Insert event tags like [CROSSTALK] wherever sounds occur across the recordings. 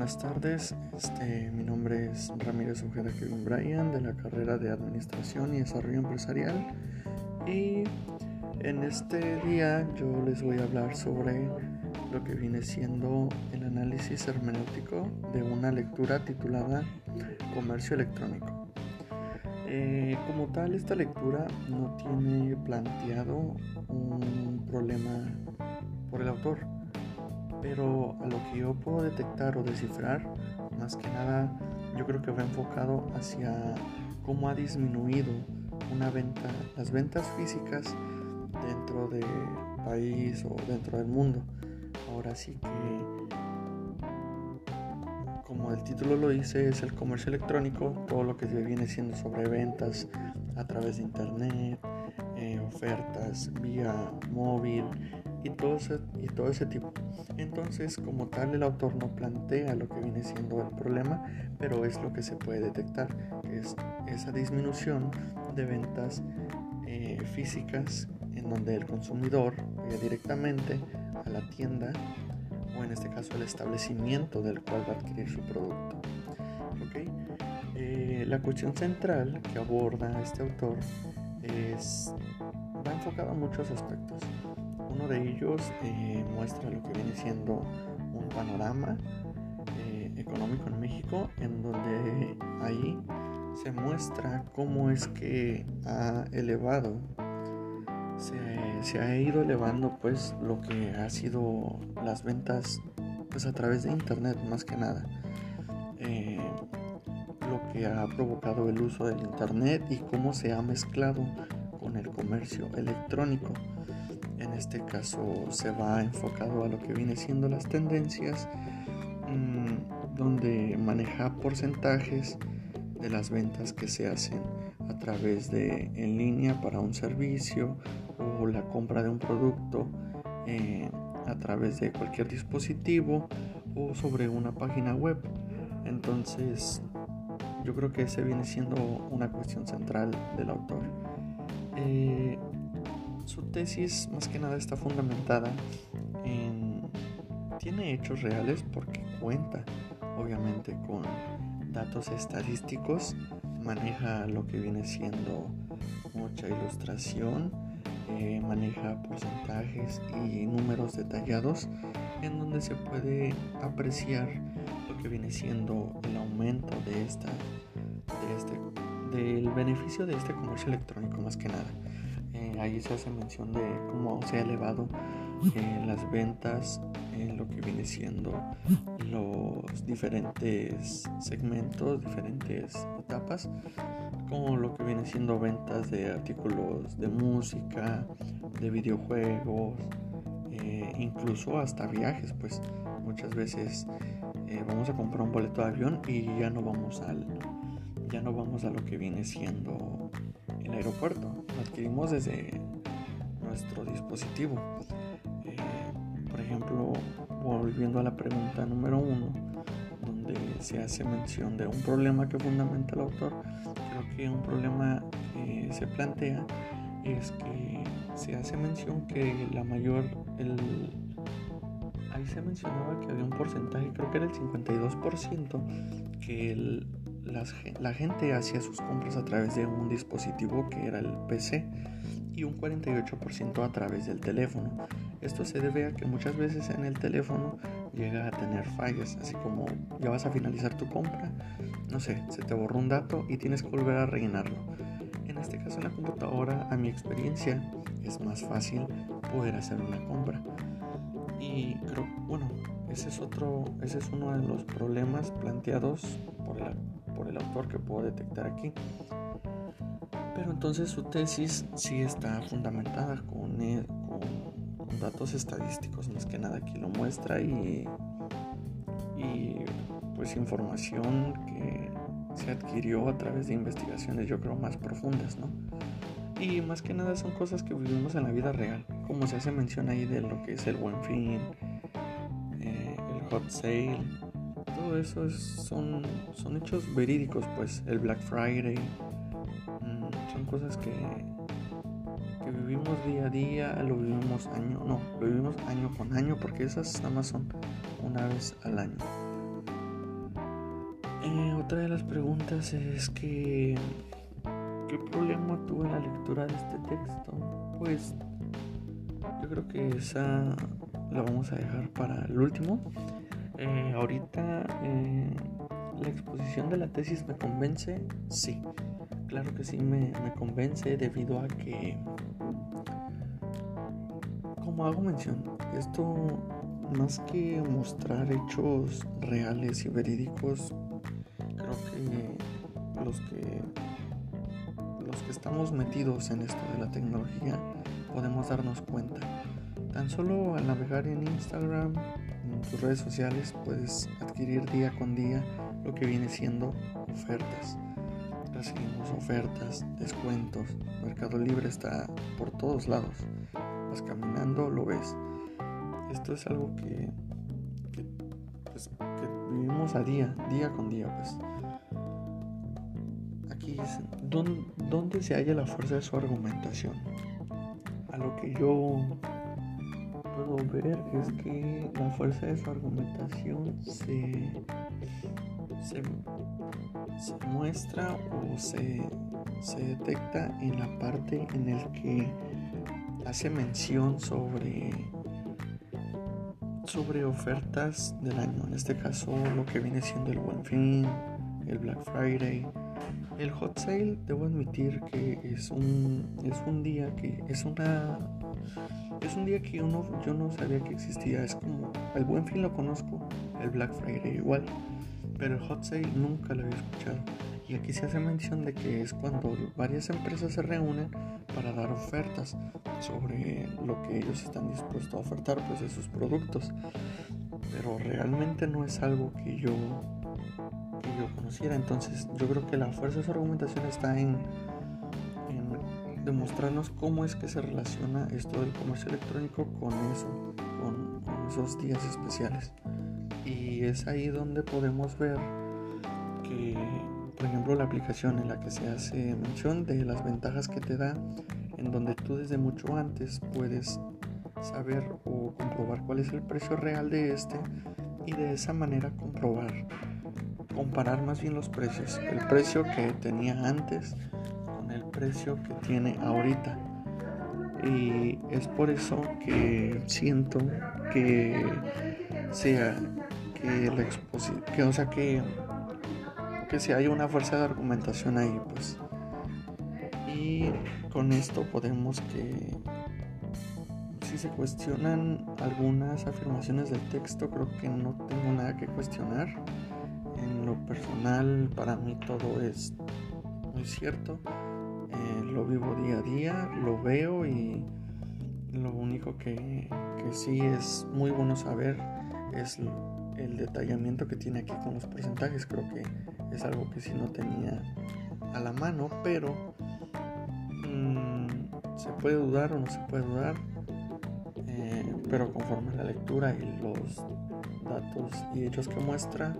buenas tardes. Este, mi nombre es Ramírez Ojeda Kevin Bryan de la carrera de Administración y Desarrollo Empresarial. Y en este día yo les voy a hablar sobre lo que viene siendo el análisis hermenéutico de una lectura titulada Comercio Electrónico. Eh, como tal, esta lectura no tiene planteado un problema por el autor pero a lo que yo puedo detectar o descifrar, más que nada, yo creo que va enfocado hacia cómo ha disminuido una venta, las ventas físicas dentro del país o dentro del mundo. Ahora sí que, como el título lo dice, es el comercio electrónico, todo lo que viene siendo sobre ventas a través de internet, eh, ofertas vía móvil, y todo, ese, y todo ese tipo. Entonces, como tal, el autor no plantea lo que viene siendo el problema, pero es lo que se puede detectar, que es esa disminución de ventas eh, físicas en donde el consumidor vaya directamente a la tienda en este caso el establecimiento del cual va a adquirir su producto. Eh, la cuestión central que aborda este autor es, va enfocado a muchos aspectos. Uno de ellos eh, muestra lo que viene siendo un panorama eh, económico en México, en donde ahí se muestra cómo es que ha elevado, se, ha ido elevando pues lo que ha sido las ventas pues a través de internet más que nada. Eh, lo que ha provocado el uso del internet y cómo se ha mezclado con el comercio electrónico. En este caso se va enfocado a lo que viene siendo las tendencias, mm, donde maneja porcentajes de las ventas que se hacen a través de en línea para un servicio o la compra de un producto eh, a través de cualquier dispositivo o sobre una página web. Entonces, yo creo que ese viene siendo una cuestión central del autor. Eh, su tesis más que nada está fundamentada en... Tiene hechos reales porque cuenta obviamente con datos estadísticos, maneja lo que viene siendo mucha ilustración, eh, maneja porcentajes y números detallados en donde se puede apreciar lo que viene siendo el aumento de esta, de este, del beneficio de este comercio electrónico más que nada. Ahí se hace mención de cómo se ha elevado eh, las ventas en lo que viene siendo los diferentes segmentos, diferentes etapas, como lo que viene siendo ventas de artículos de música, de videojuegos, eh, incluso hasta viajes, pues muchas veces eh, vamos a comprar un boleto de avión y ya no vamos al ya no vamos a lo que viene siendo el aeropuerto. Lo adquirimos desde nuestro dispositivo. Eh, por ejemplo, volviendo a la pregunta número uno, donde se hace mención de un problema que fundamenta el autor, que un problema que se plantea es que se hace mención que la mayor, el, ahí se mencionaba que había un porcentaje, creo que era el 52%, que el, la gente hacía sus compras a través de un dispositivo que era el PC y un 48% a través del teléfono. Esto se debe a que muchas veces en el teléfono llega a tener fallas, así como ya vas a finalizar tu compra, no sé, se te borró un dato y tienes que volver a rellenarlo. En este caso en la computadora, a mi experiencia, es más fácil poder hacer una compra. Y creo, bueno, ese es otro, ese es uno de los problemas planteados por el por el autor que puedo detectar aquí. Pero entonces su tesis sí está fundamentada con, con, datos estadísticos, más que nada aquí lo muestra y, y pues información que se adquirió a través de investigaciones yo creo más profundas, ¿no? Y más que nada son cosas que vivimos en la vida real, como se hace mención ahí de lo que es el buen fin, eh, el hot sale, eso son, son hechos verídicos, pues el Black Friday, mm, son cosas que vivimos día a día, lo vivimos año, no, lo vivimos año con año porque esas nada más son una vez al año. Eh, otra de las preguntas es que ¿qué problema tuve en la lectura de este texto? Pues yo creo que esa la vamos a dejar para el último. Eh, ahorita eh, la exposición de la tesis me convence, sí, claro que sí me, me convence debido a que, como hago mención, esto más que mostrar hechos reales y verídicos, creo que los que los que estamos metidos en esto de la tecnología podemos darnos cuenta. Tan solo al navegar en Instagram, en tus redes sociales, puedes adquirir día con día lo que viene siendo ofertas. Recibimos ofertas, descuentos. Mercado Libre está por todos lados. Vas caminando, lo ves. Esto es algo que, pues, que vivimos a día, día con día. Pues. Aquí es donde se halla la fuerza de su argumentación. A lo que yo puedo ver es que la fuerza de su argumentación se, se, muestra o se, se detecta en la parte en el que hace mención sobre sobre ofertas del año en este caso lo que viene siendo el buen fin el black friday el hot sale debo admitir que es un es un día que es una es un día que yo no sabía que existía. Es como, el buen fin lo conozco, el Black Friday igual, pero el hot sale nunca lo había escuchado. Y aquí se hace mención de que es cuando varias empresas se reúnen para dar ofertas sobre lo que ellos están dispuestos a ofertar pues de sus productos. Pero realmente no es algo que yo que yo conociera. Entonces yo creo que la fuerza de su argumentación está en demostrarnos cómo es que se relaciona esto del comercio electrónico con eso, con, esos días especiales. Y es ahí donde podemos ver que, por ejemplo, la aplicación en la que se hace mención de las ventajas que te da, en donde tú desde mucho antes puedes saber o comprobar cuál es el precio real de este y de esa manera comprobar, comparar más bien los precios, el precio que tenía antes el precio que tiene ahorita. Y es por eso que siento que sea que la exposición, o sea que que si hay una fuerza de argumentación ahí, pues. Y con esto podemos que si se cuestionan algunas afirmaciones del texto, creo que no tengo nada que cuestionar. En lo personal, para mí todo es muy cierto. Eh, lo vivo día a día, lo veo y lo único que, que sí es muy bueno saber es el detallamiento que tiene aquí con los porcentajes. Creo que es algo que sí no tenía a la mano, pero mm, se puede dudar o no se puede dudar. Eh, pero conforme la lectura y los datos y hechos que muestra,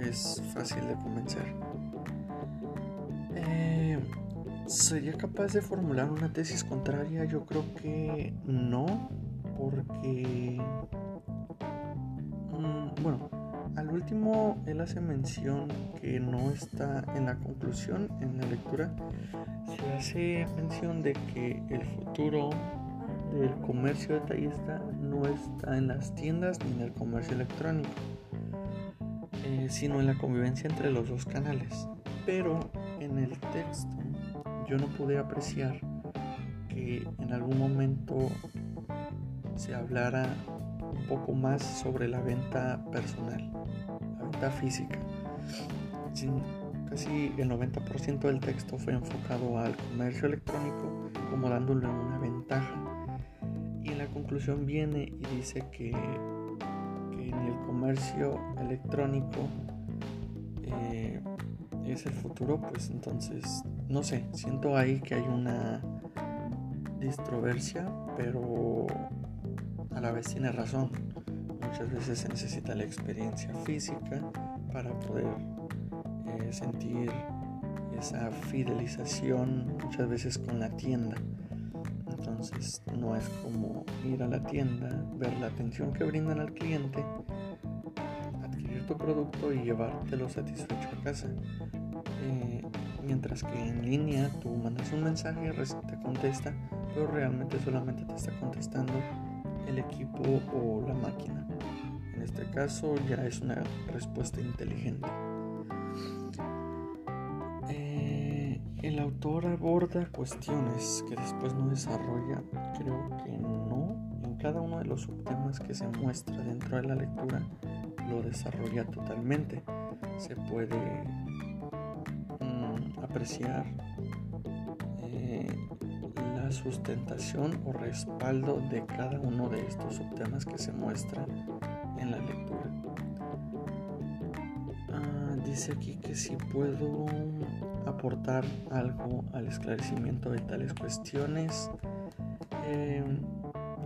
es fácil de convencer. Eh, ¿Sería capaz de formular una tesis contraria? Yo creo que no, porque... Mm, bueno, al último él hace mención que no está en la conclusión, en la lectura, se hace mención de que el futuro del comercio detallista no está en las tiendas ni en el comercio electrónico, eh, sino en la convivencia entre los dos canales. Pero en el texto yo no pude apreciar que en algún momento se hablara poco más sobre la venta personal, la venta física. casi el 90% del texto fue enfocado al comercio electrónico como dándole una ventaja. Y en la conclusión viene y dice que, en el comercio electrónico eh, es el futuro, pues entonces, no sé, siento ahí que hay una distroversia, pero la vez tiene razón. Muchas veces se necesita la experiencia física para poder eh, sentir esa fidelización muchas veces con la tienda. Entonces no es como ir a la tienda, ver la atención que brindan al cliente tu producto y llevártelo satisfecho a casa. Eh, mientras que en línea tú mandas un mensaje, te contesta, pero realmente solamente te está contestando el equipo o la máquina. En este caso ya es una respuesta inteligente. Eh, el autor aborda cuestiones que después no desarrolla. Creo que no. En cada uno de los subtemas que se muestra dentro de la lectura lo desarrolla totalmente. Se puede mm, apreciar sustentación o respaldo de cada uno de estos subtemas que se muestran en la lectura. Ah, dice aquí que si puedo aportar algo al esclarecimiento de tales cuestiones. Em,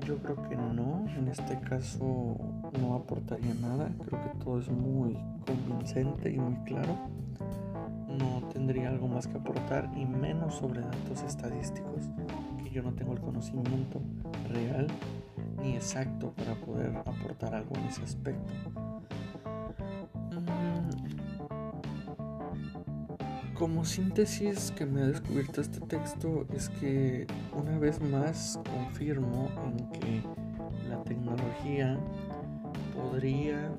yo creo que no, en este caso no aportaría nada, creo que todo es muy convincente y muy claro. No tendría algo más que aportar y menos sobre datos estadísticos, yo no tengo el conocimiento real ni exacto para poder aportar algo en ese aspecto. Como síntesis que me ha descubierto este texto es que una vez más confirmo en que la tecnología podría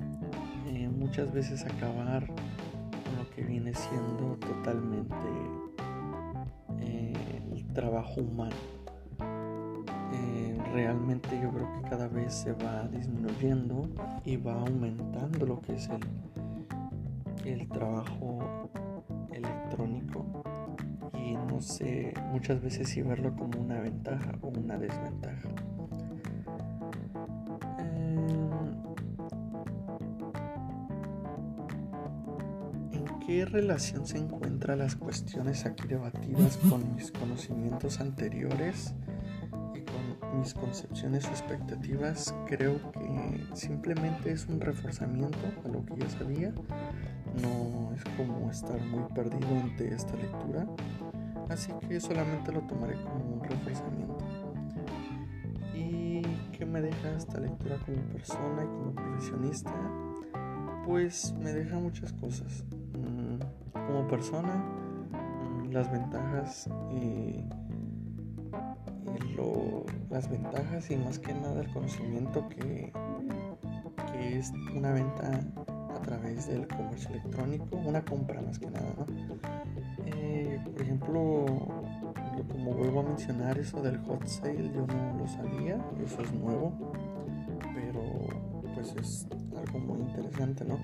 eh, muchas veces acabar con lo que viene siendo totalmente eh, el trabajo humano. Realmente yo creo que cada vez se va disminuyendo y va aumentando lo que es el, el trabajo electrónico y no sé muchas veces si verlo como una ventaja o una desventaja. Em, ¿En qué relación se encuentran las cuestiones aquí debatidas con mis conocimientos anteriores mis concepciones o expectativas? Creo que simplemente es un reforzamiento a lo que ya sabía no es como estar muy perdido ante esta lectura, así que solamente lo tomaré como un reforzamiento. ¿Y qué me deja esta lectura como persona y como profesionista? Pues me deja muchas cosas. Mm, como persona, mm, las ventajas y, las ventajas y más que nada el conocimiento que, que es una venta través del comercio electrónico, una compra más que nada, ¿no? Eh, por ejemplo, como vuelvo a mencionar eso del hot sale, yo no lo sabía, eso es nuevo, pero pues es algo muy interesante, ¿no?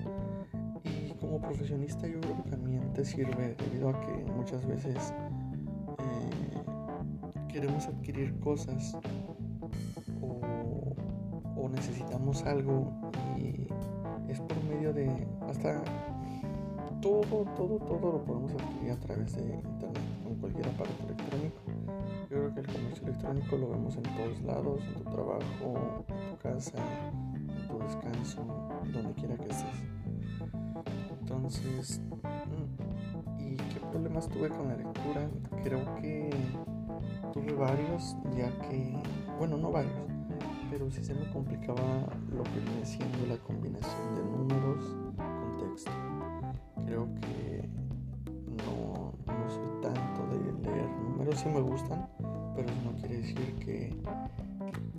Y como profesionista yo creo que también te sirve debido a que muchas veces queremos adquirir cosas o, necesitamos algo y es por medio de hasta todo, todo, todo lo podemos adquirir a través de internet con cualquier aparato electrónico. Yo creo que el comercio electrónico lo vemos en todos lados, en tu trabajo, en tu casa, en tu descanso, donde quiera que estés. Entonces, mm, ¿y qué problemas tuve con la lectura? Creo que tuve varios, ya que, bueno, no varios, pero sí se me complicaba lo que viene siendo la combinación de números con texto. Creo que no, no soy tanto de leer números, sí me gustan, pero no quiere decir que,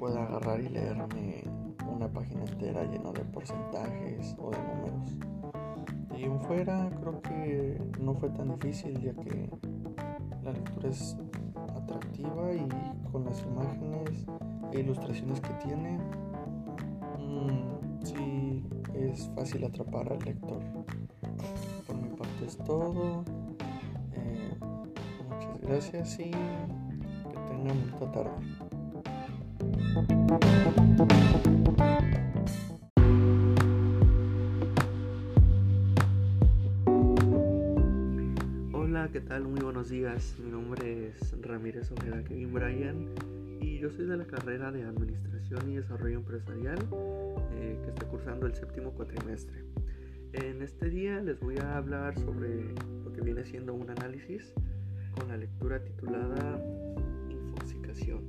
pueda agarrar y leerme una página entera llena de porcentajes o de números. Y en fuera creo que no fue tan difícil ya que la lectura es atractiva y con las imágenes e ilustraciones que tiene, mm, sí es fácil atrapar al lector. Por mi parte es todo. Eh, muchas gracias y que tengan mucha tarde. ¿Qué tal? Muy buenos días. Mi nombre es Ramírez Ojeda Kevin Bryan y yo soy de la carrera de Administración y Desarrollo Empresarial eh, que está cursando el séptimo cuatrimestre. En este día les voy a hablar sobre lo que viene siendo un análisis con la lectura titulada Infoxicación.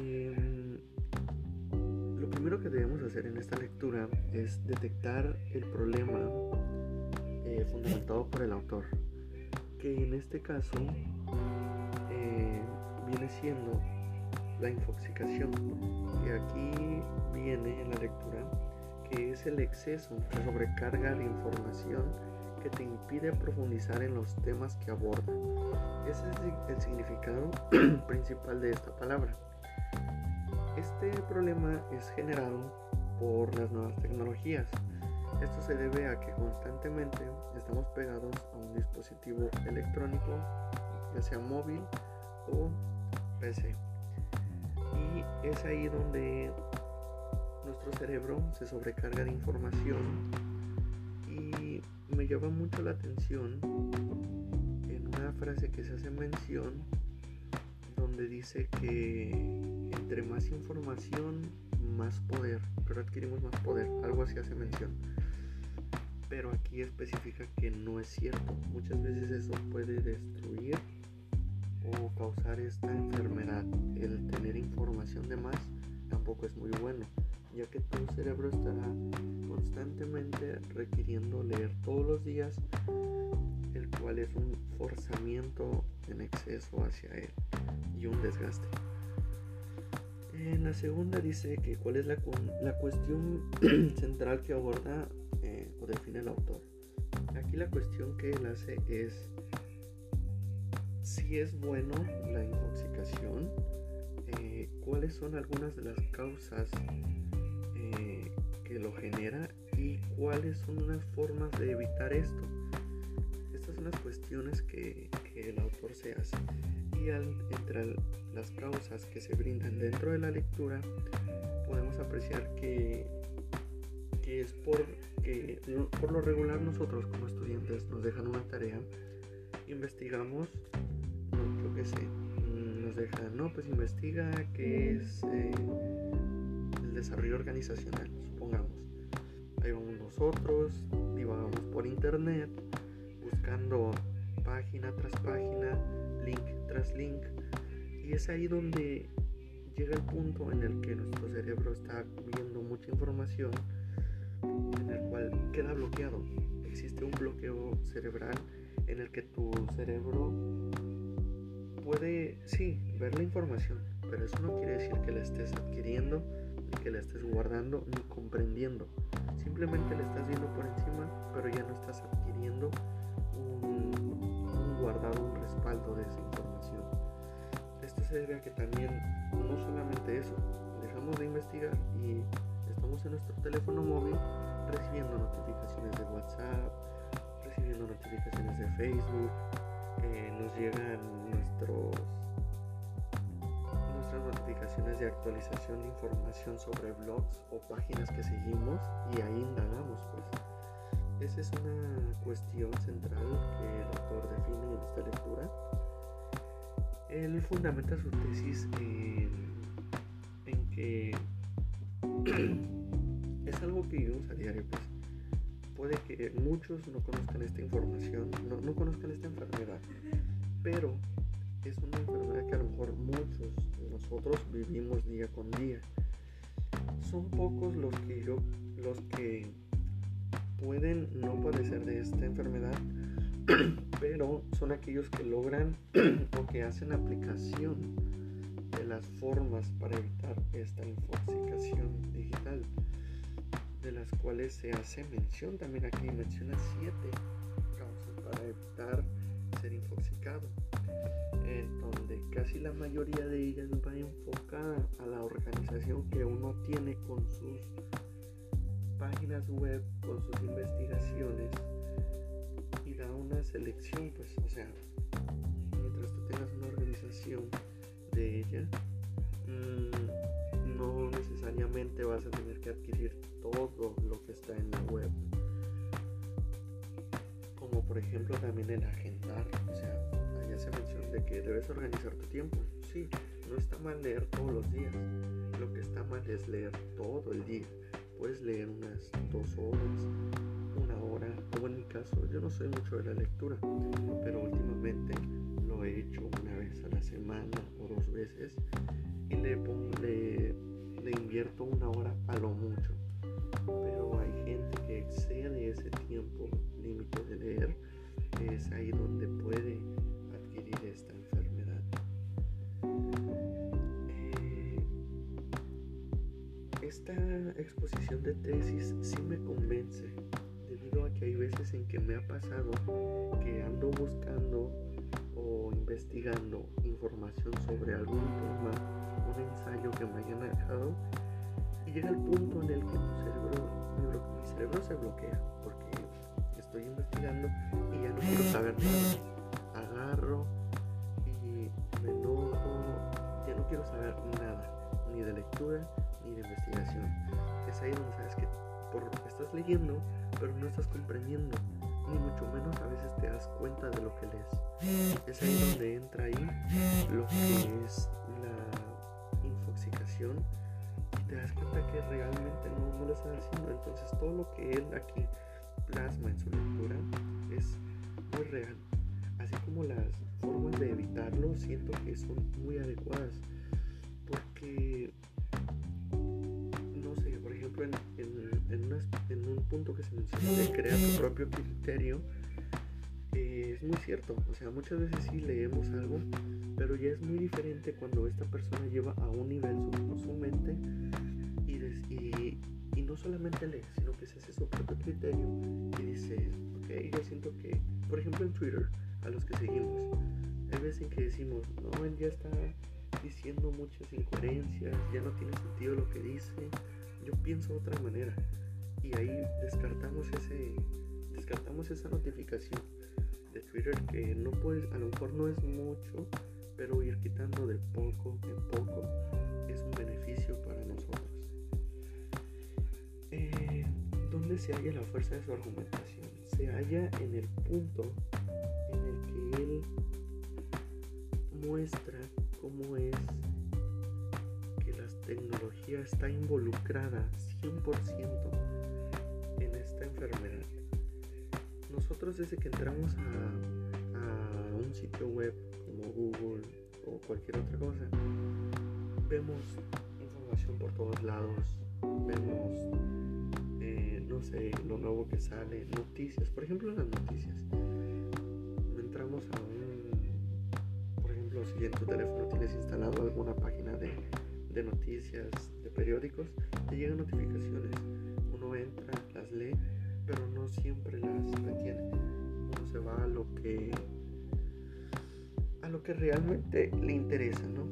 Em, lo primero que debemos hacer en esta lectura es detectar el problema eh, fundamentado por el autor, que en este caso eh, viene siendo la infoxicación, que aquí viene en la lectura, que es el exceso, la sobrecarga de información que te impide profundizar en los temas que aborda. Ese es el significado [CLEARS THROAT] principal de esta palabra. Este problema es generado por las nuevas tecnologías. Esto se debe a que constantemente estamos pegados a un dispositivo electrónico, ya sea móvil o PC. Y es ahí donde nuestro cerebro se sobrecarga de información y me llama mucho la atención en una frase que se hace mención donde dice que entre más información, más poder, pero adquirimos más poder, algo así hace mención. Pero aquí especifica que no es cierto. Muchas veces eso puede destruir o causar esta enfermedad. El tener información de más tampoco es muy bueno, ya que tu cerebro estará constantemente requiriendo leer todos los días, el cual es un forzamiento en exceso hacia él y un desgaste. En la segunda dice que cuál es la, la cuestión [CLEARS THROAT] central que aborda define el autor. Aquí la cuestión que él hace es si es bueno la intoxicación, eh, cuáles son algunas de las causas eh, que lo genera y cuáles son las formas de evitar esto. Estas son las cuestiones que, el autor se hace y entre las causas que se brindan dentro de la lectura podemos apreciar que, que es porque por lo regular nosotros como estudiantes nos dejan una tarea, investigamos, yo qué sé, nos dejan, no, pues investiga qué es eh, el desarrollo organizacional, supongamos. Ahí vamos nosotros, divagamos por internet, buscando página tras página, link tras link. Y es ahí donde llega el punto en el que nuestro cerebro está viendo mucha información en el cual queda bloqueado. Existe un bloqueo cerebral en el que tu cerebro puede, sí, ver la información, pero eso no quiere decir que la estés adquiriendo, ni que la estés guardando, ni comprendiendo. Simplemente la estás viendo por encima, pero ya no estás adquiriendo un, guardado, un respaldo de esa información. Esto se debe a que también, no solamente eso, dejamos de investigar y en nuestro teléfono móvil recibiendo notificaciones de WhatsApp, recibiendo notificaciones de Facebook, eh, nos llegan nuestros nuestras notificaciones de actualización de información sobre blogs o páginas que seguimos y ahí indagamos pues esa es una cuestión central que el autor define en esta lectura. Él fundamenta su tesis en, que [CLEARS THROAT] es algo que vivimos a diario. Pues. Puede que muchos no conozcan esta información, no, no conozcan esta enfermedad, pero es una enfermedad que a lo mejor muchos de nosotros vivimos día con día. Son pocos los que yo, los que pueden no padecer de esta enfermedad, [CLEARS THROAT] pero son aquellos que logran [CLEARS THROAT] o que hacen aplicación las formas para evitar esta infoxicación digital, de las cuales se hace mención también aquí, menciona siete causas para evitar ser infoxicado, en donde casi la mayoría de ellas va enfocada a la organización que uno tiene con sus páginas web con sus investigaciones y da una selección, pues, o sea, mientras tú tengas una organización de ella, mm, no necesariamente vas a tener que adquirir todo lo que está en la web. Como por ejemplo también el agendar, o sea, allá se menciona de que debes organizar tu tiempo. Sí, no está mal leer todos los días, lo que está mal es leer todo el día puedes leer unas dos horas, una hora, o en mi caso, yo no soy mucho de la lectura, pero últimamente lo he hecho una vez a la semana veces y le, le, le invierto una hora a lo mucho. Pero hay gente que excede ese tiempo límite de leer. Es ahí donde puede adquirir esta enfermedad. Eh, esta exposición de tesis sí me convence debido a que hay veces en que me ha pasado que ando buscando investigando información sobre algún tema, un ensayo que me hayan dejado, y llega el punto en el que mi cerebro, mi, cerebro se bloquea porque estoy investigando y ya no quiero saber nada. Agarro y me enojo, ya no quiero saber nada, ni de lectura ni de investigación. Es ahí donde sabes que por, estás leyendo, pero no estás comprendiendo ni mucho menos a veces te das cuenta de lo que lees. Es ahí donde entra ahí lo que es la infoxicación y te das cuenta que realmente no, no lo estás haciendo. Entonces todo lo que él aquí plasma en su lectura es muy real. Así como las formas de evitarlo siento que son muy adecuadas. Porque, no sé, por ejemplo en, en un punto que se menciona de crear tu propio criterio, eh, es muy cierto. O sea, muchas veces sí leemos algo, pero ya es muy diferente cuando esta persona lleva a un nivel su, su mente y, y, y, no solamente lee, sino que se hace su propio criterio y dice, ok, yo siento que, por ejemplo en Twitter, a los que seguimos, hay veces en que decimos, no, él ya está diciendo muchas incoherencias, ya no tiene sentido lo que dice, yo pienso de otra manera y ahí descartamos ese descartamos esa notificación de Twitter que no puedes a lo mejor no es mucho pero ir quitando de poco en poco es un beneficio para nosotros eh, ¿dónde se halla la fuerza de su argumentación? se halla en el punto en el que él muestra cómo es tecnología está involucrada 100% enfermedad. Nosotros desde que entramos a, un sitio web como Google o cualquier otra cosa, vemos información por todos lados, vemos, eh, no sé, lo nuevo que sale, noticias, por ejemplo las noticias. Entramos a un, por ejemplo, si en tu teléfono tienes instalado alguna de noticias, de periódicos, te llegan notificaciones. Uno entra, las lee pero no siempre las retiene. Uno se va a lo que a lo que realmente le interesa, ¿no?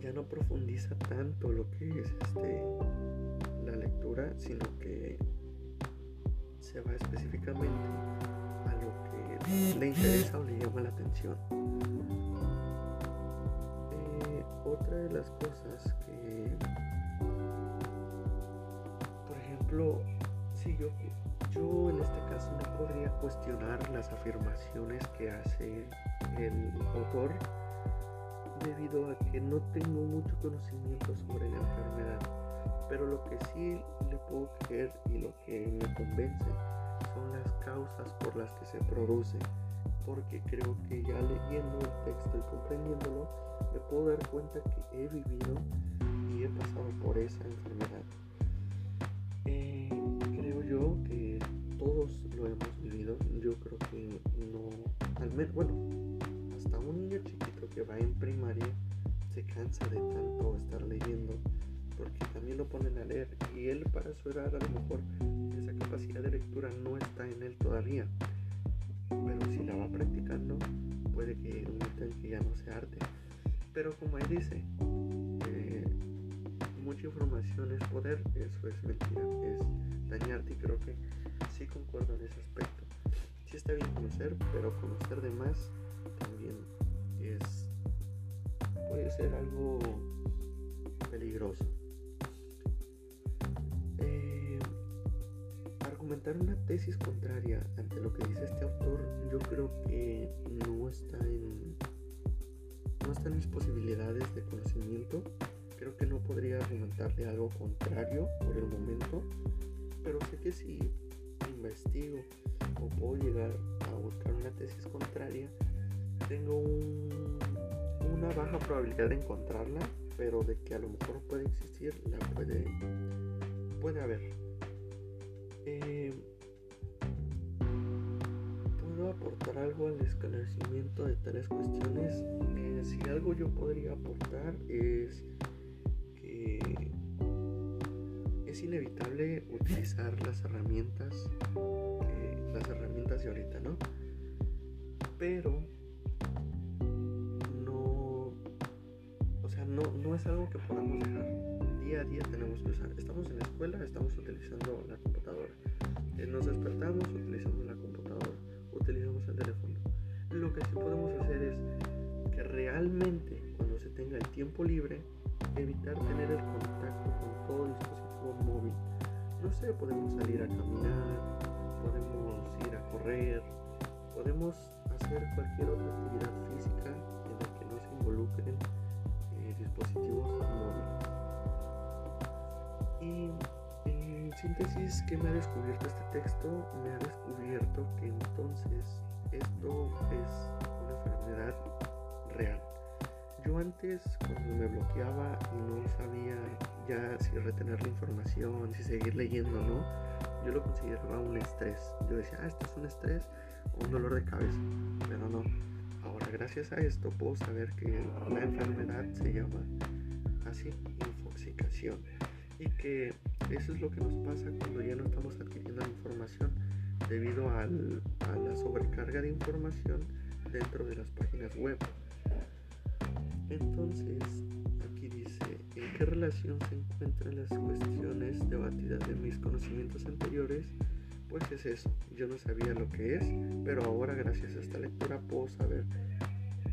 Ya no profundiza tanto lo que es este la lectura, sino que se va específicamente a lo que le interesa o le llama la atención. Otra de las cosas que, por ejemplo, si yo yo en este caso no podría cuestionar las afirmaciones que hace el autor debido a que no tengo mucho conocimiento sobre la enfermedad. Pero lo que sí le puedo creer y lo que me convence son las causas por las que se produce. Porque creo que ya leyendo el texto y comprendiéndolo, me puedo dar cuenta que he vivido y he pasado por esa enfermedad. Eh, creo yo que todos lo hemos vivido. Yo creo que no, al menos, bueno, hasta un niño chiquito que va en primaria se cansa de tanto estar leyendo porque también lo ponen a leer y él para su edad a lo mejor esa capacidad de lectura no está en él todavía pero si la va practicando puede que un que ya no se arte pero como él dice eh, mucha información es poder eso es mentira es dañarte y creo que sí concuerdo en ese aspecto. Sí está bien conocer, pero conocer de más también es puede ser algo peligroso. Argumentar una tesis contraria ante lo que dice este autor, yo creo que no está en no está mis posibilidades de conocimiento. Creo que no podría argumentarle algo contrario por el momento, pero sé que si investigo o puedo llegar a buscar una tesis contraria, tengo una baja probabilidad de encontrarla pero de que a lo mejor puede existir, la puede, puede haber. Eh, ¿Puedo aportar algo al esclarecimiento de tales cuestiones? Si algo yo podría aportar es que es inevitable utilizar las herramientas, las herramientas de ahorita, ¿no? Pero no, es algo que podamos dejar. Día a día tenemos que usar. Estamos en la escuela, estamos utilizando la computadora. Eh, nos despertamos, utilizamos la computadora, utilizamos el teléfono. Lo que sí podemos hacer es que realmente cuando se tenga el tiempo libre, evitar tener el contacto con todo dispositivo móvil. No sé, podemos salir a caminar, podemos ir a correr, podemos hacer cualquier otra actividad física en la que no se involucren dispositivos móviles. Y en síntesis, ¿qué me ha descubierto este texto? Me ha descubierto que entonces esto es una enfermedad real. Yo antes, cuando me bloqueaba y no sabía ya si retener la información, si seguir leyendo no, yo lo consideraba un estrés. Yo decía, ah, esto es un estrés o un dolor de cabeza, pero no Ahora, gracias a esto puedo saber que la enfermedad se llama así, infoxicación. Y que eso es lo que nos pasa cuando ya no estamos adquiriendo la información debido a la sobrecarga de información dentro de las páginas web. Entonces, aquí dice, ¿en qué relación se encuentran las cuestiones debatidas de mis conocimientos anteriores pues es eso. Yo no sabía lo que es, pero ahora gracias a esta lectura puedo saber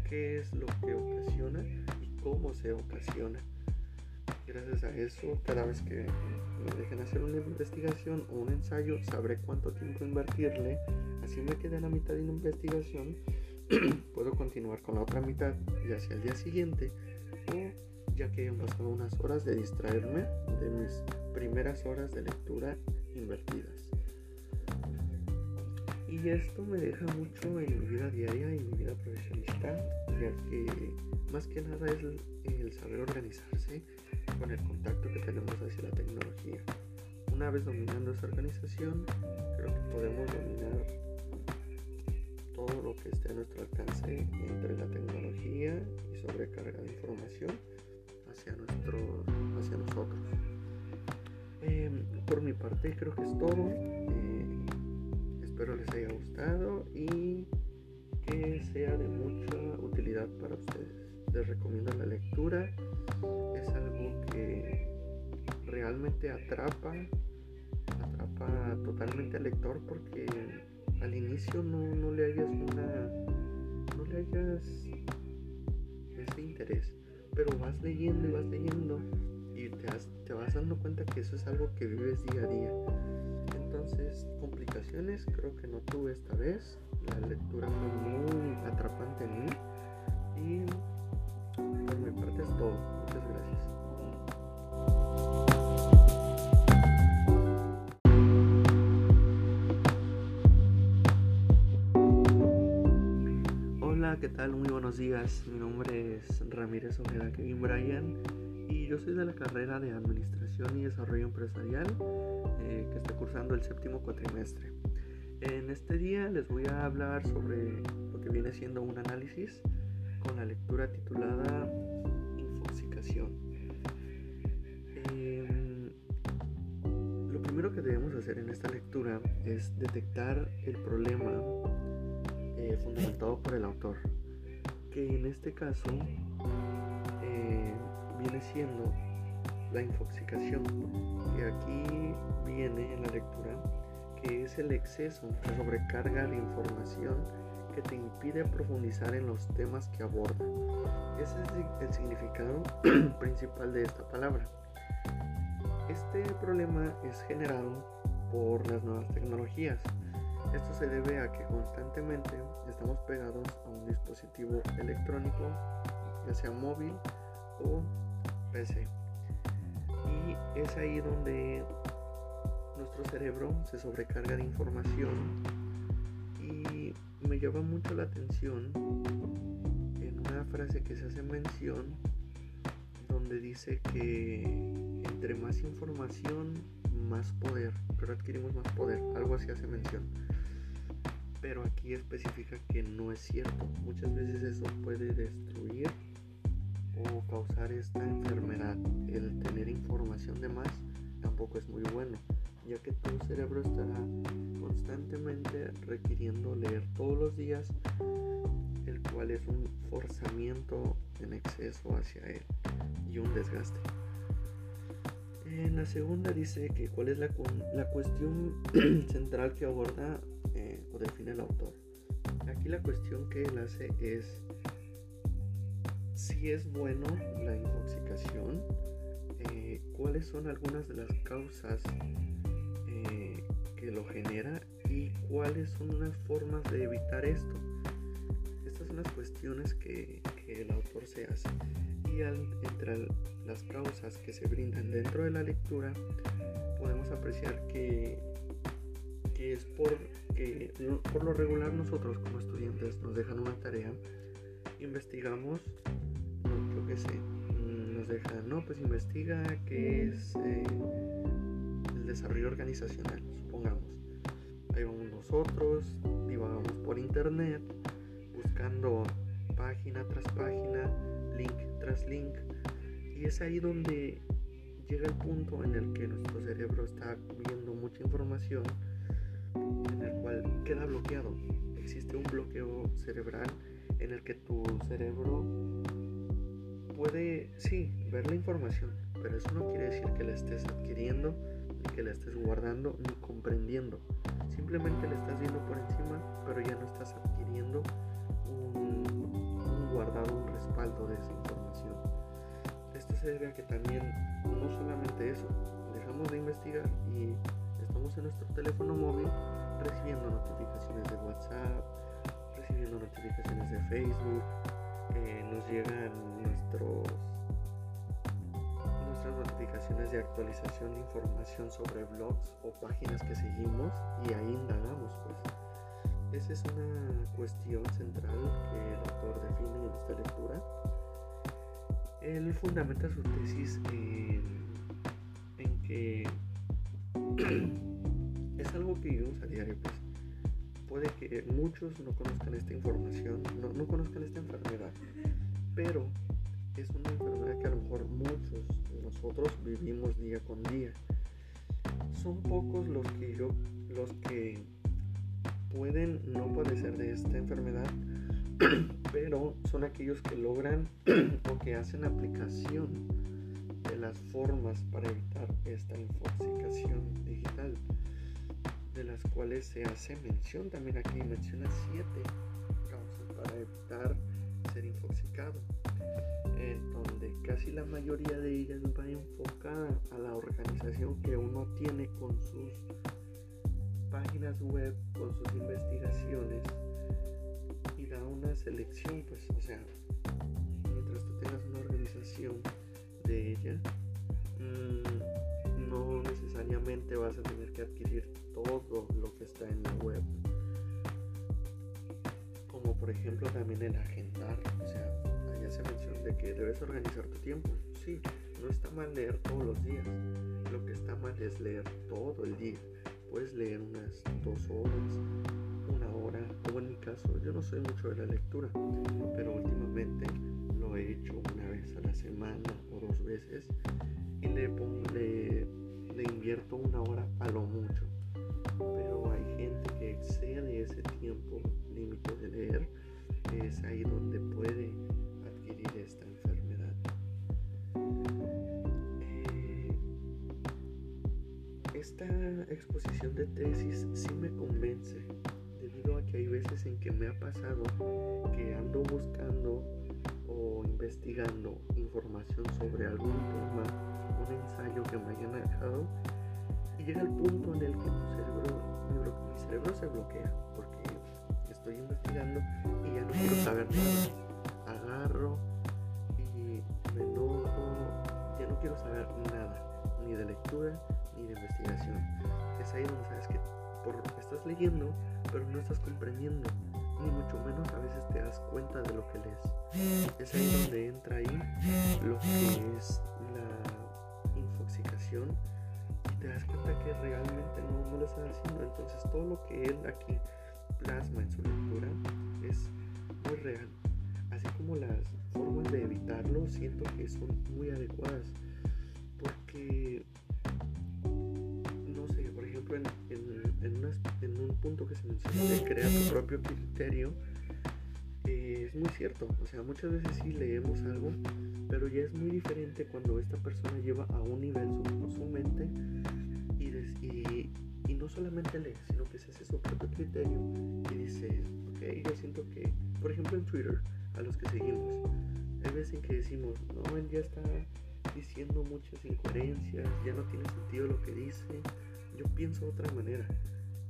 qué es lo que ocasiona y cómo se ocasiona. Gracias a eso, cada vez que me dejen hacer una investigación o un ensayo, sabré cuánto tiempo invertirle. Así me quede en la mitad de una investigación, [CLEARS THROAT] puedo continuar con la otra mitad, ya sea el día siguiente o ya que hayan pasado unas horas de distraerme de mis primeras horas de lectura invertidas. Y esto me deja mucho en mi vida diaria y mi vida profesionista, ya que más que nada es el, saber organizarse con el contacto que tenemos hacia la tecnología. Una vez dominando esa organización, creo que podemos dominar todo lo que esté a nuestro alcance entre la tecnología y sobrecarga de información hacia, nuestro, hacia nosotros. Em, por mi parte creo que es todo. Espero les haya gustado y que sea de mucha utilidad para ustedes. Les recomiendo la lectura. Es algo que realmente atrapa, atrapa totalmente al lector porque al inicio no, le hayas una, no le hayas ese interés, pero vas leyendo y vas leyendo y te, te vas dando cuenta que eso es algo que vives día a día entonces, complicaciones creo que no tuve esta vez. La lectura fue muy atrapante en mí. Y por mi parte es todo. Muchas gracias. Hola, ¿qué tal? Muy buenos días. Mi nombre es Ramírez Ojeda Kevin Bryan yo soy de la carrera de Administración y Desarrollo Empresarial eh, que está cursando el séptimo cuatrimestre. En este día les voy a hablar sobre lo que viene siendo un análisis con la lectura titulada Infoxicación. Em, lo primero que debemos hacer en esta lectura es detectar el problema eh, fundamentado por el autor, que en este caso eh, viene siendo la infoxicación. Y aquí viene en la lectura que es el exceso, la sobrecarga de información que te impide profundizar en los temas que aborda. Ese es el significado [CLEARS THROAT] principal de esta palabra. Este problema es generado por las nuevas tecnologías. Esto se debe a que constantemente estamos pegados a un dispositivo electrónico, ya sea móvil o PC. Y es ahí donde nuestro cerebro se sobrecarga de información y me llama mucho la atención en una frase que se hace mención donde dice que entre más información, más poder, pero adquirimos más poder, algo así hace mención. Pero aquí especifica que no es cierto. Muchas veces eso puede destruir causar esta enfermedad. El tener información de más tampoco es muy bueno, ya que tu cerebro estará constantemente requiriendo leer todos los días, el cual es un forzamiento en exceso hacia él y un desgaste. En la segunda dice que cuál es la, la cuestión [CLEARS THROAT] central que aborda eh, o define el autor. Aquí la cuestión que él hace es si es bueno la intoxicación, eh, cuáles son algunas de las causas eh, que lo genera y cuáles son unas formas de evitar esto. Estas son las cuestiones que, el autor se hace y entre las causas que se brindan dentro de la lectura podemos apreciar que, que es por que por lo regular nosotros como estudiantes nos dejan una tarea investigamos yo qué sé mm, nos dejan no pues investiga qué es eh, el desarrollo organizacional supongamos ahí vamos nosotros divagamos por internet buscando página tras página link tras link. Y es ahí donde llega el punto en el que nuestro cerebro está viendo mucha información en el cual queda bloqueado. Existe un bloqueo cerebral en el que tu cerebro puede, sí, ver la información, pero eso no quiere decir que la estés adquiriendo, ni que la estés guardando, ni comprendiendo. Simplemente la estás viendo por encima, pero ya no estás adquiriendo un, un guardado, un respaldo de esa información se debe a que también no solamente eso, dejamos de investigar y estamos en nuestro teléfono móvil recibiendo notificaciones de WhatsApp, recibiendo notificaciones de Facebook, nos llegan nuestros nuestras notificaciones de actualización de información sobre blogs o páginas que seguimos y ahí indagamos pues. Esa es una cuestión central que el autor define en esta lectura él fundamenta su tesis en, que [CLEARS THROAT] es algo que vivimos a diario. Pues. Puede que muchos no conozcan esta información, no, no conozcan esta enfermedad, pero es una enfermedad que a lo mejor muchos de nosotros vivimos día con día. Son pocos los que yo, los que pueden no padecer de esta enfermedad [CLEARS THROAT] pero son aquellos que logran [CLEARS THROAT] o que hacen aplicación de las formas para evitar esta infoxicación digital, de las cuales se hace mención. También aquí, menciona siete. Causas para evitar ser infoxicado, en donde casi la mayoría de ellas va enfocada a la organización que uno tiene con sus páginas web, con sus investigaciones una selección, pues, o sea, mientras tú tengas una organización de ella, mm, no necesariamente vas a tener que adquirir todo lo que está en la web. Como por ejemplo también el agendar, o sea, ahí hace mención de que debes organizar tu tiempo. Sí, no está mal leer todos los días, lo que está mal es leer todo el día. Puedes leer unas dos horas, una hora, como en mi caso, yo no soy mucho de la lectura, pero últimamente he hecho una vez a la semana o dos veces y le, pongo, le, invierto una hora a lo mucho. Pero hay gente que excede ese tiempo límite de leer, es ahí donde puede adquirir esta enfermedad. Eh, esta exposición de tesis sí me convence que hay veces en que me ha pasado que ando buscando o investigando información sobre algún tema, un ensayo que me hayan dejado y llega el punto en el que tu cerebro, mi, cerebro se bloquea porque estoy investigando y ya no quiero saber nada. Agarro y me enojo, ya no quiero saber nada, ni de lectura ni de investigación. Es ahí donde sabes que por, estás leyendo pero no estás comprendiendo. Ni mucho menos a veces te das cuenta de lo que lees. Es ahí donde entra ahí lo que es la infoxicación y te das cuenta que realmente no, no lo estás haciendo. Entonces todo lo que él aquí plasma en su lectura es muy real. Así como las formas de evitarlo siento que son muy adecuadas. Porque, en, un punto que se menciona de crear tu propio criterio, eh, es muy cierto. O sea, muchas veces sí leemos algo, pero ya es muy diferente cuando esta persona lleva a un nivel su, su mente y, y, y no solamente lee, sino que se hace su propio criterio y dice, ok, yo siento que, por ejemplo en Twitter, a los que seguimos, hay veces en que decimos, no, él ya está diciendo muchas incoherencias, ya no tiene sentido lo que dice, yo pienso de otra manera.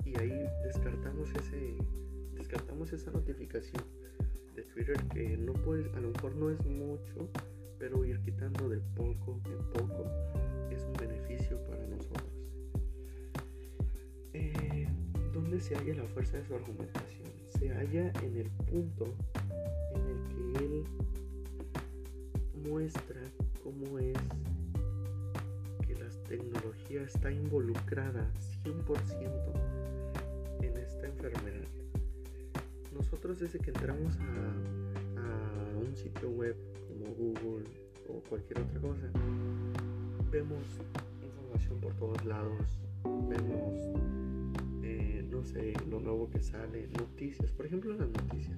Y ahí descartamos ese, descartamos esa notificación de Twitter que no puedes, a lo mejor no es mucho, pero ir quitando de poco en poco es un beneficio para nosotros. Eh, ¿Dónde se halla la fuerza de su argumentación? Se halla en el punto en el que él muestra cómo es tecnología está involucrada 100% en esta enfermedad. Nosotros desde que entramos a, un sitio web como Google o cualquier otra cosa, vemos información por todos lados, vemos, eh, no sé, lo nuevo que sale, noticias, por ejemplo las noticias.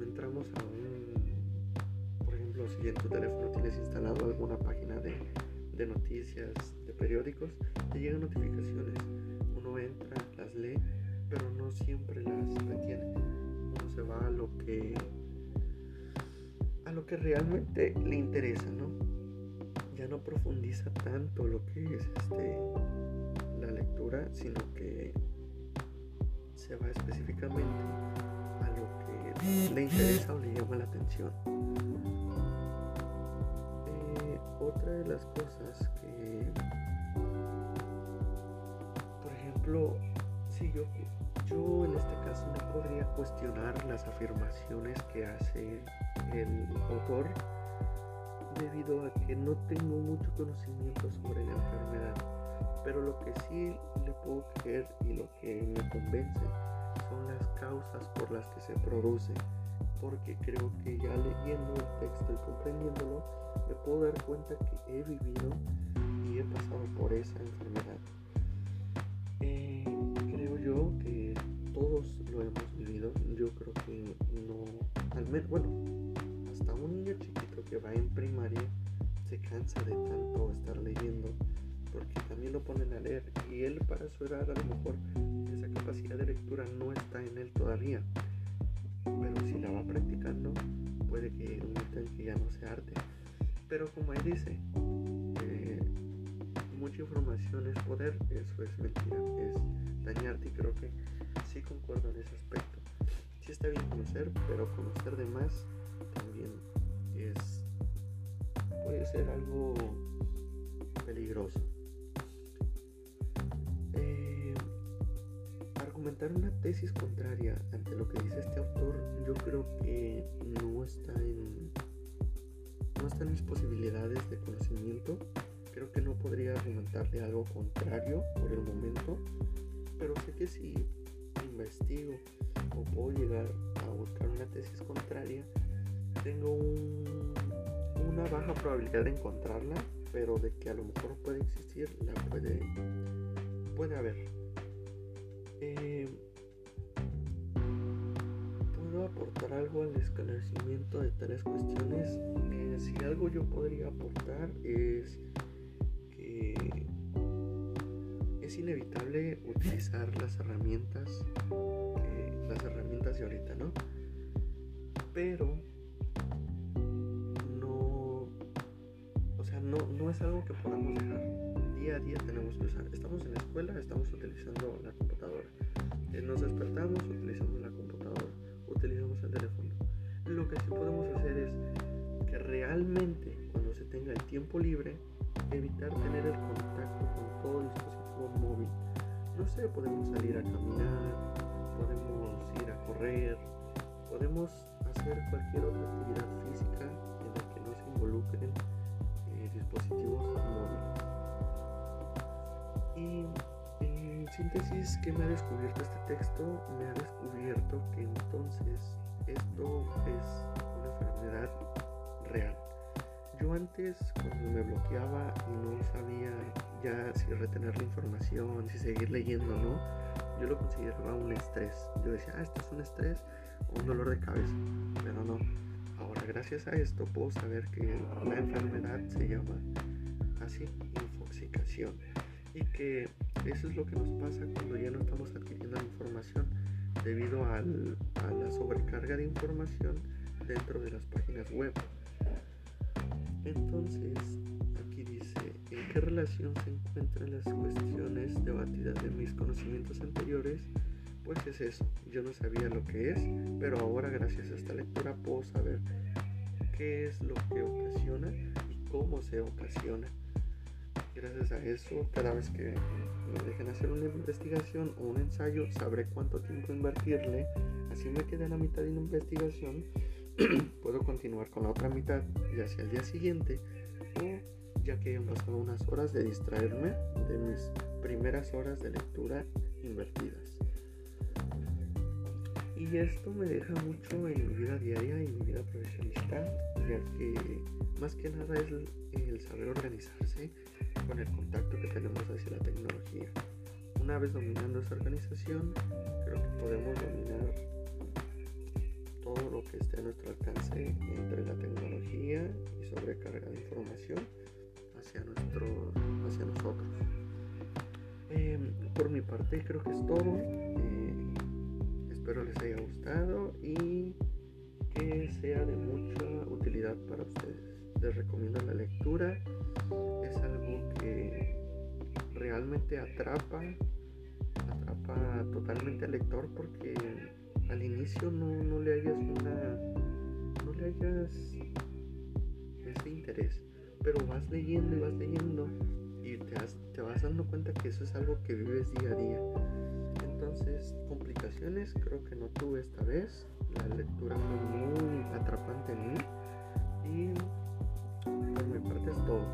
Entramos a un, por ejemplo, si en tu teléfono tienes instalado alguna página de, de noticias, de periódicos, te llegan notificaciones. Uno entra, las lee, pero no siempre las retiene. Uno se va a lo que a lo que realmente le interesa, ¿no? ya no profundiza tanto lo que es este, la lectura, sino que se va específicamente a lo que le interesa o le llama la atención. Otra de las cosas que, por ejemplo, si yo, yo en este caso no podría cuestionar las afirmaciones que hace el autor debido a que no tengo mucho conocimiento sobre la enfermedad. Pero lo que sí le puedo creer y lo que me convence son las causas por las que se produce. Porque creo que ya leyendo el texto y comprendiéndolo, me puedo dar cuenta que he vivido y he pasado por esa enfermedad. Eh, creo yo que todos lo hemos vivido. Yo creo que no, al menos, bueno, hasta un niño chiquito que va en primaria se cansa de tanto estar leyendo porque también lo ponen a leer y él para su edad a lo mejor esa capacidad de lectura no está en él todavía pero si la va practicando puede que un que ya no se arte pero como él dice eh, mucha información es poder eso es mentira es dañarte y creo que sí concuerdo en ese aspecto sí está bien conocer pero conocer de más también es puede ser algo peligroso. Argumentar una tesis contraria ante lo que dice este autor, yo creo que no está en no está en mis posibilidades de conocimiento. Creo que no podría argumentarle algo contrario por el momento, pero sé que si investigo o puedo llegar a buscar una tesis contraria, tengo una baja probabilidad de encontrarla, pero de que a lo mejor puede existir, la puede, puede haber. Eh, ¿Puedo aportar algo al esclarecimiento de tales cuestiones? Eh, si algo yo podría aportar es que es inevitable utilizar las herramientas, las herramientas de ahorita, ¿no? Pero no, es algo que podamos dejar. Día a día tenemos que usar. Estamos en la escuela, estamos utilizando la computadora. Eh, nos despertamos, utilizamos la computadora, utilizamos el teléfono. Lo que sí podemos hacer es que realmente cuando se tenga el tiempo libre, evitar tener el contacto con todo dispositivo móvil. No sé, podemos salir a caminar, podemos ir a correr, podemos hacer cualquier otra actividad física en la que no se involucren dispositivos móviles. Y en síntesis, ¿qué me ha descubierto este texto? Me ha descubierto que entonces esto es una enfermedad real. Yo antes cuando me bloqueaba y no sabía ya si retener la información, si seguir leyendo o no, yo lo consideraba un estrés. Yo decía, ah, esto es un estrés o un dolor de cabeza, pero no. Ahora gracias a esto puedo saber que la enfermedad se llama así, infoxicación. Y que eso es lo que nos pasa cuando ya no estamos adquiriendo la información debido a la sobrecarga de información dentro de las páginas web. Entonces, aquí dice, ¿en qué relación se encuentran las cuestiones debatidas de mis conocimientos anteriores? Pues es eso, yo no sabía lo que es, pero ahora gracias a esta lectura puedo saber qué es lo que ocasiona y cómo se ocasiona. Gracias a eso, cada vez que me dejen hacer una investigación o un ensayo, sabré cuánto tiempo invertirle. Así me queda la mitad de una investigación [CLEARS THROAT] puedo continuar con la otra mitad ya sea el día siguiente o ya que hayan pasado unas horas de distraerme de mis primeras horas de lectura invertidas. Y esto me deja mucho en mi vida diaria y mi vida profesionista, ya que más que nada es el saber organizarse con el contacto que tenemos hacia la tecnología. Una vez dominando esa organización, creo que podemos dominar todo lo que esté a nuestro alcance entre la tecnología y sobrecarga de información hacia, nuestro, hacia nosotros. Em, por mi parte creo que es todo. Eh, espero les haya gustado y que sea de mucha utilidad para ustedes. Les recomiendo la lectura. Es algo que realmente atrapa, atrapa totalmente al lector porque al inicio no, le hayas una. no le hayas ese interés. Pero vas leyendo y vas leyendo y te, te vas dando cuenta que eso es algo que vives día a día entonces complicaciones creo que no tuve esta vez. La lectura fue muy atrapante en mí. Y por mi parte es todo.